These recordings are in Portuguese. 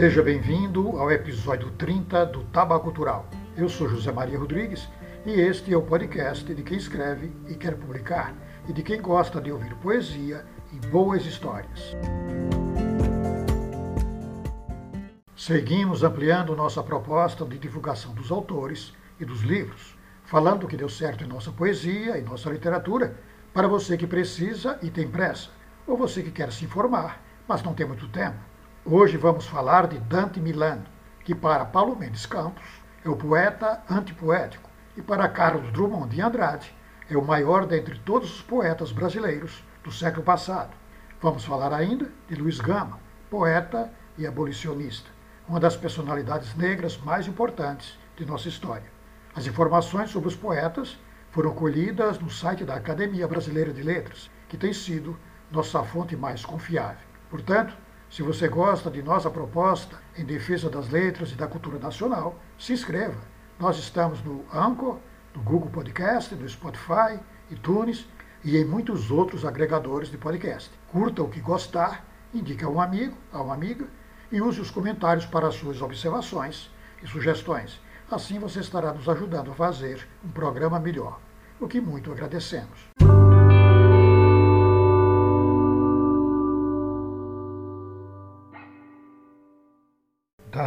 Seja bem-vindo ao episódio 30 do Taba Cultural. Eu sou José Maria Rodrigues e este é o podcast de quem escreve e quer publicar e de quem gosta de ouvir poesia e boas histórias. Seguimos ampliando nossa proposta de divulgação dos autores e dos livros, falando o que deu certo em nossa poesia e nossa literatura, para você que precisa e tem pressa, ou você que quer se informar, mas não tem muito tempo. Hoje vamos falar de Dante Milano, que para Paulo Mendes Campos é o poeta antipoético e para Carlos Drummond de Andrade é o maior dentre todos os poetas brasileiros do século passado. Vamos falar ainda de Luiz Gama, poeta e abolicionista, uma das personalidades negras mais importantes de nossa história. As informações sobre os poetas foram colhidas no site da Academia Brasileira de Letras, que tem sido nossa fonte mais confiável. Portanto, se você gosta de nossa proposta em defesa das letras e da cultura nacional, se inscreva. Nós estamos no Anchor, no Google Podcast, no Spotify, iTunes e em muitos outros agregadores de podcast. Curta o que gostar, indique a um amigo, a uma amiga e use os comentários para suas observações e sugestões. Assim você estará nos ajudando a fazer um programa melhor, o que muito agradecemos.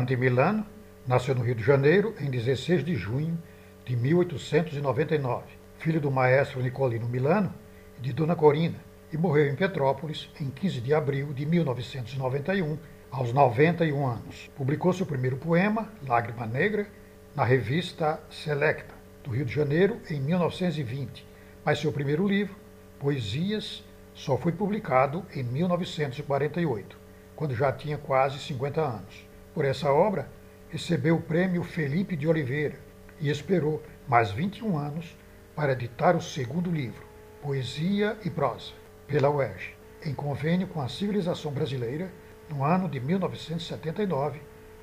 Dante Milano nasceu no Rio de Janeiro em 16 de junho de 1899, filho do maestro Nicolino Milano e de Dona Corina, e morreu em Petrópolis em 15 de abril de 1991, aos 91 anos. Publicou seu primeiro poema, Lágrima Negra, na revista Selecta, do Rio de Janeiro, em 1920, mas seu primeiro livro, Poesias, só foi publicado em 1948, quando já tinha quase 50 anos. Por essa obra, recebeu o prêmio Felipe de Oliveira e esperou mais 21 anos para editar o segundo livro, Poesia e Prosa, pela UERJ, em convênio com a Civilização Brasileira, no ano de 1979,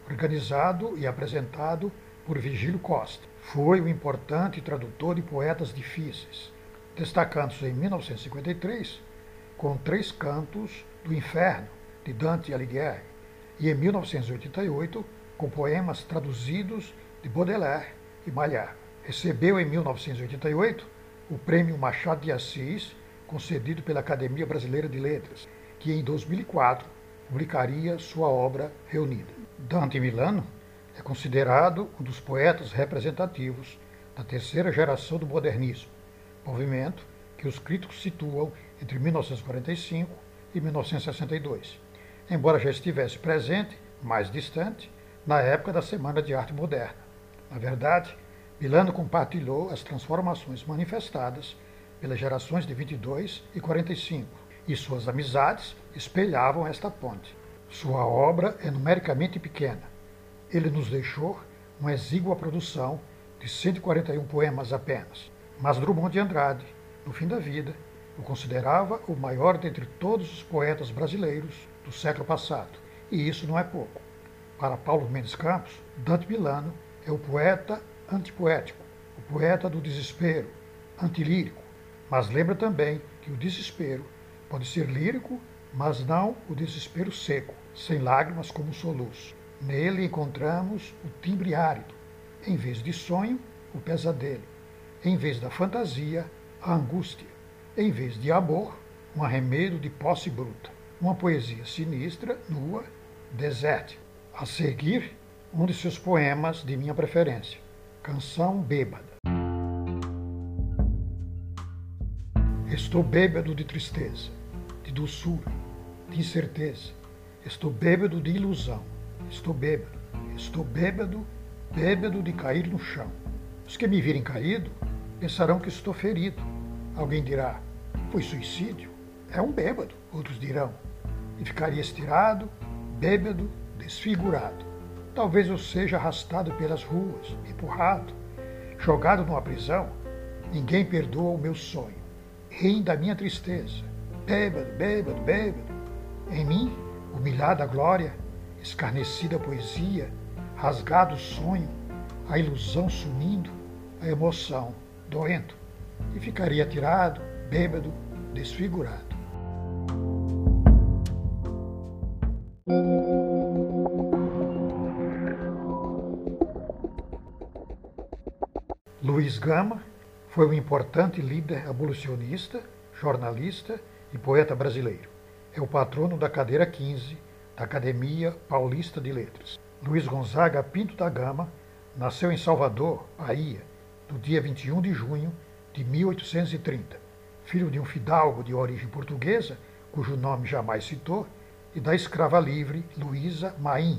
organizado e apresentado por Vigílio Costa. Foi um importante tradutor de poetas difíceis, destacando-se em 1953 com Três Cantos do Inferno, de Dante Alighieri, e em 1988 com poemas traduzidos de Baudelaire e Maillard. Recebeu em 1988 o Prêmio Machado de Assis, concedido pela Academia Brasileira de Letras, que em 2004 publicaria sua obra reunida. Dante Milano é considerado um dos poetas representativos da terceira geração do modernismo, movimento que os críticos situam entre 1945 e 1962 embora já estivesse presente, mais distante, na época da Semana de Arte Moderna. Na verdade, Milano compartilhou as transformações manifestadas pelas gerações de 22 e 45, e suas amizades espelhavam esta ponte. Sua obra é numericamente pequena. Ele nos deixou uma exígua produção de 141 poemas apenas. Mas Drummond de Andrade, no fim da vida, o considerava o maior dentre todos os poetas brasileiros do século passado. E isso não é pouco. Para Paulo Mendes Campos, Dante Milano é o poeta antipoético, o poeta do desespero, antilírico. Mas lembra também que o desespero pode ser lírico, mas não o desespero seco, sem lágrimas como soluço. Nele encontramos o timbre árido, em vez de sonho, o pesadelo, em vez da fantasia, a angústia, em vez de amor, um arremedo de posse bruta uma poesia sinistra, nua, desértica. A seguir, um de seus poemas de minha preferência, Canção Bêbada. Estou bêbado de tristeza, de doçura, de incerteza. Estou bêbado de ilusão. Estou bêbado, estou bêbado, bêbado de cair no chão. Os que me virem caído pensarão que estou ferido. Alguém dirá: foi suicídio? É um bêbado. Outros dirão: e ficaria estirado, bêbado, desfigurado. Talvez eu seja arrastado pelas ruas, empurrado, jogado numa prisão. Ninguém perdoa o meu sonho. Riem da minha tristeza. Bêbado, bêbado, bêbado. Em mim, humilhada a glória, escarnecida a poesia, rasgado o sonho, a ilusão sumindo, a emoção doendo. E ficaria tirado, bêbado, desfigurado. Luiz Gama foi um importante líder abolicionista, jornalista e poeta brasileiro. É o patrono da cadeira 15 da Academia Paulista de Letras. Luiz Gonzaga Pinto da Gama nasceu em Salvador, Bahia, no dia 21 de junho de 1830. Filho de um fidalgo de origem portuguesa, cujo nome jamais citou, e da escrava livre Luísa Maim,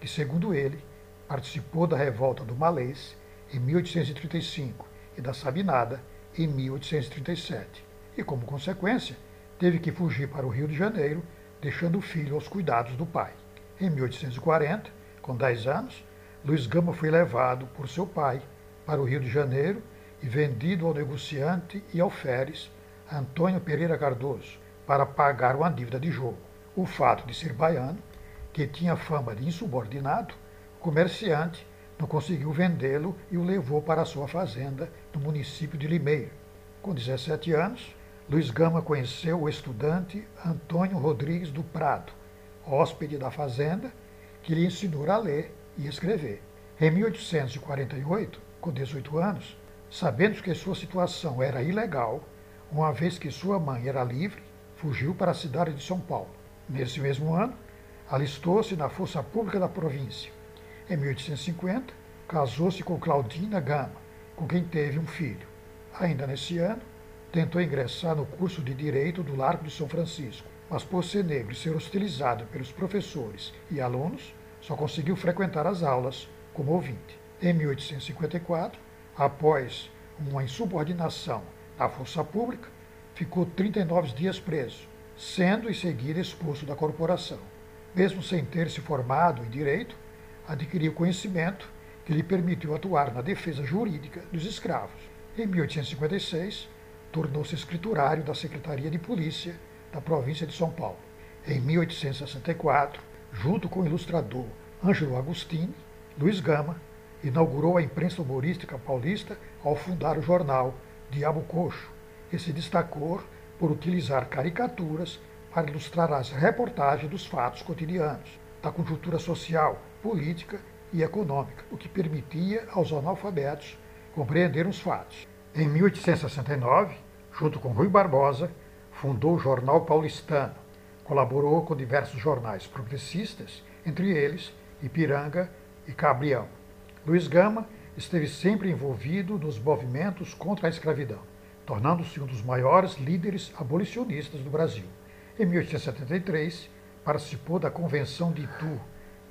que, segundo ele, participou da revolta do Malês em 1835 e da Sabinada em 1837, e, como consequência, teve que fugir para o Rio de Janeiro, deixando o filho aos cuidados do pai. Em 1840, com 10 anos, Luiz Gama foi levado por seu pai para o Rio de Janeiro e vendido ao negociante e alferes Antônio Pereira Cardoso para pagar uma dívida de jogo. O fato de ser baiano, que tinha fama de insubordinado, comerciante não conseguiu vendê-lo e o levou para sua fazenda no município de Limeira. Com 17 anos, Luiz Gama conheceu o estudante Antônio Rodrigues do Prado, hóspede da fazenda, que lhe ensinou a ler e escrever. Em 1848, com 18 anos, sabendo que sua situação era ilegal, uma vez que sua mãe era livre, fugiu para a cidade de São Paulo. Nesse mesmo ano, alistou-se na Força Pública da província em 1850, casou-se com Claudina Gama, com quem teve um filho. Ainda nesse ano, tentou ingressar no curso de Direito do Largo de São Francisco, mas por ser negro e ser hostilizado pelos professores e alunos, só conseguiu frequentar as aulas como ouvinte. Em 1854, após uma insubordinação à força pública, ficou 39 dias preso, sendo em seguida expulso da corporação. Mesmo sem ter se formado em direito, adquiriu conhecimento que lhe permitiu atuar na defesa jurídica dos escravos. Em 1856, tornou-se escriturário da Secretaria de Polícia da província de São Paulo. Em 1864, junto com o ilustrador Ângelo Agostini, Luiz Gama inaugurou a imprensa humorística paulista ao fundar o jornal Diabo Coxo, e se destacou por utilizar caricaturas para ilustrar as reportagens dos fatos cotidianos, da conjuntura social, política e econômica, o que permitia aos analfabetos compreender os fatos. Em 1869, junto com Rui Barbosa, fundou o Jornal Paulistano. Colaborou com diversos jornais progressistas, entre eles Ipiranga e Cabrião. Luiz Gama esteve sempre envolvido nos movimentos contra a escravidão, tornando-se um dos maiores líderes abolicionistas do Brasil. Em 1873, participou da Convenção de Itu,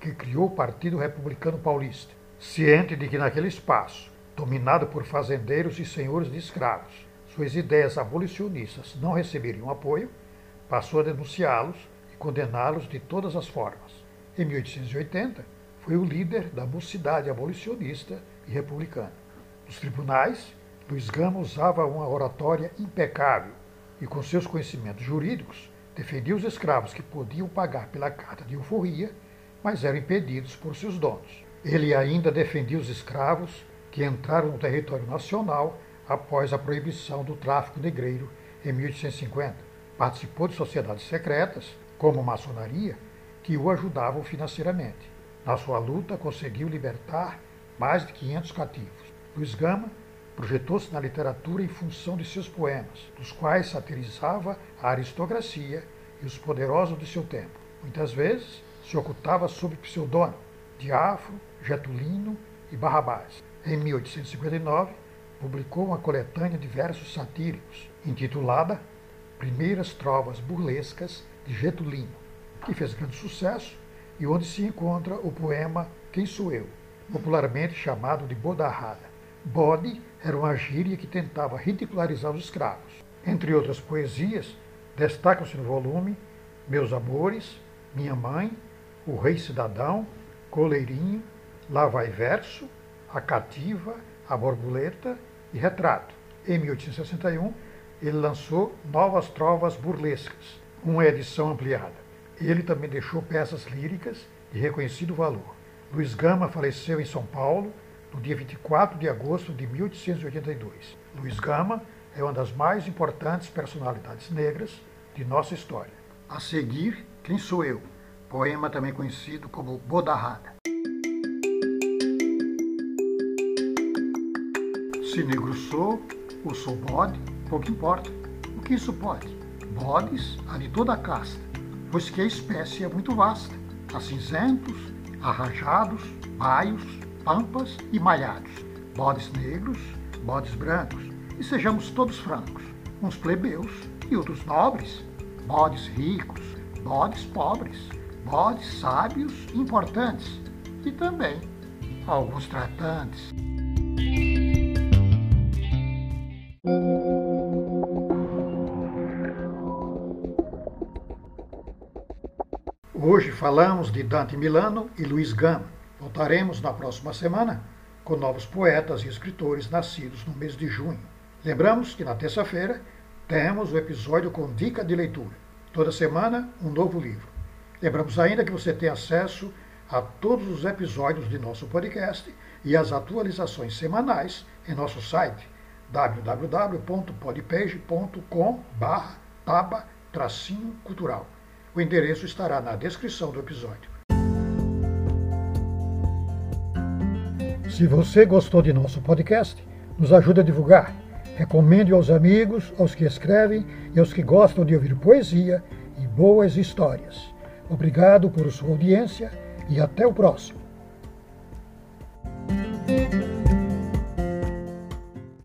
que criou o Partido Republicano Paulista, ciente de que naquele espaço, dominado por fazendeiros e senhores de escravos, suas ideias abolicionistas não receberiam apoio, passou a denunciá-los e condená-los de todas as formas. Em 1880, foi o líder da mocidade abolicionista e republicana. Nos tribunais, Luiz Gama usava uma oratória impecável e, com seus conhecimentos jurídicos, defendia os escravos que podiam pagar pela carta de euforia mas eram impedidos por seus donos. Ele ainda defendia os escravos que entraram no território nacional após a proibição do tráfico negreiro em 1850. Participou de sociedades secretas, como a maçonaria, que o ajudavam financeiramente. Na sua luta, conseguiu libertar mais de 500 cativos. Luiz Gama projetou-se na literatura em função de seus poemas, dos quais satirizava a aristocracia e os poderosos de seu tempo. Muitas vezes, se ocultava sob pseudônimo de Afro, Getulino e Barrabás. Em 1859, publicou uma coletânea de versos satíricos, intitulada Primeiras Trovas Burlescas de Getulino, que fez grande sucesso e onde se encontra o poema Quem Sou Eu, popularmente chamado de Bodarrada. Bode era uma gíria que tentava ridicularizar os escravos. Entre outras poesias, destacam-se no volume Meus Amores, Minha Mãe o Rei Cidadão, Coleirinho, Lá Vai Verso, A Cativa, A Borboleta e Retrato. Em 1861, ele lançou Novas Trovas Burlescas, uma edição ampliada. Ele também deixou peças líricas de reconhecido valor. Luiz Gama faleceu em São Paulo no dia 24 de agosto de 1882. Luiz Gama é uma das mais importantes personalidades negras de nossa história. A seguir, quem sou eu? Poema também conhecido como Se negro sou, ou sou bode, pouco importa. O que isso pode? Bodes há de toda a casta, pois que a espécie é muito vasta. Há cinzentos, arrajados, baios, pampas e malhados. Bodes negros, bodes brancos, e sejamos todos francos, uns plebeus e outros nobres. Bodes ricos, bodes pobres, bodes sábios importantes, e também alguns tratantes. Hoje falamos de Dante Milano e Luiz Gama. Voltaremos na próxima semana com novos poetas e escritores nascidos no mês de junho. Lembramos que na terça-feira temos o episódio com dica de leitura. Toda semana, um novo livro. Lembramos ainda que você tem acesso a todos os episódios de nosso podcast e as atualizações semanais em nosso site www.podpage.com taba-cultural. O endereço estará na descrição do episódio. Se você gostou de nosso podcast, nos ajude a divulgar. Recomende aos amigos, aos que escrevem e aos que gostam de ouvir poesia e boas histórias. Obrigado por sua audiência e até o próximo.